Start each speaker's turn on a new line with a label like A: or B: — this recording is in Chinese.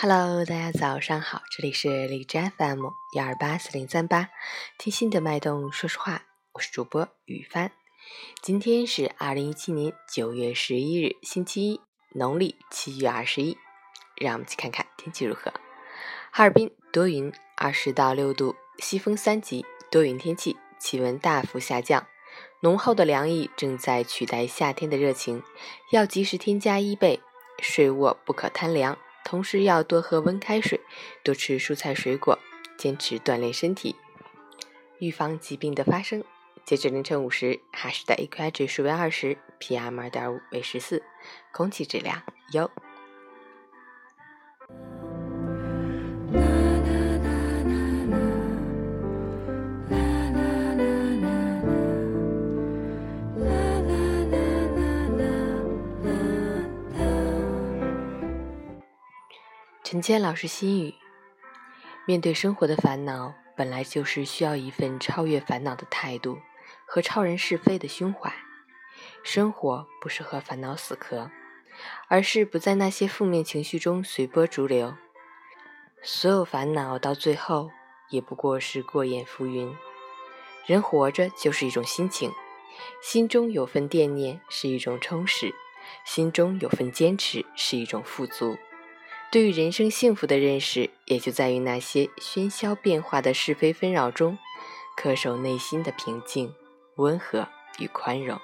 A: Hello，大家早上好，这里是荔枝 FM 幺二八四零三八，听心的脉动，说实话，我是主播雨帆。今天是二零一七年九月十一日，星期一，农历七月二十一。让我们去看看天气如何。哈尔滨多云，二十到六度，西风三级，多云天气，气温大幅下降，浓厚的凉意正在取代夏天的热情，要及时添加衣被，睡卧不可贪凉。同时要多喝温开水，多吃蔬菜水果，坚持锻炼身体，预防疾病的发生。截至凌晨五时，哈市的 AQI 指数为二十，PM 二点五为十四，空气质量优。陈谦老师心语：面对生活的烦恼，本来就是需要一份超越烦恼的态度和超人是非的胸怀。生活不是和烦恼死磕，而是不在那些负面情绪中随波逐流。所有烦恼到最后也不过是过眼浮云。人活着就是一种心情，心中有份惦念是一种充实，心中有份坚持是一种富足。对于人生幸福的认识，也就在于那些喧嚣变化的是非纷扰中，恪守内心的平静、温和与宽容。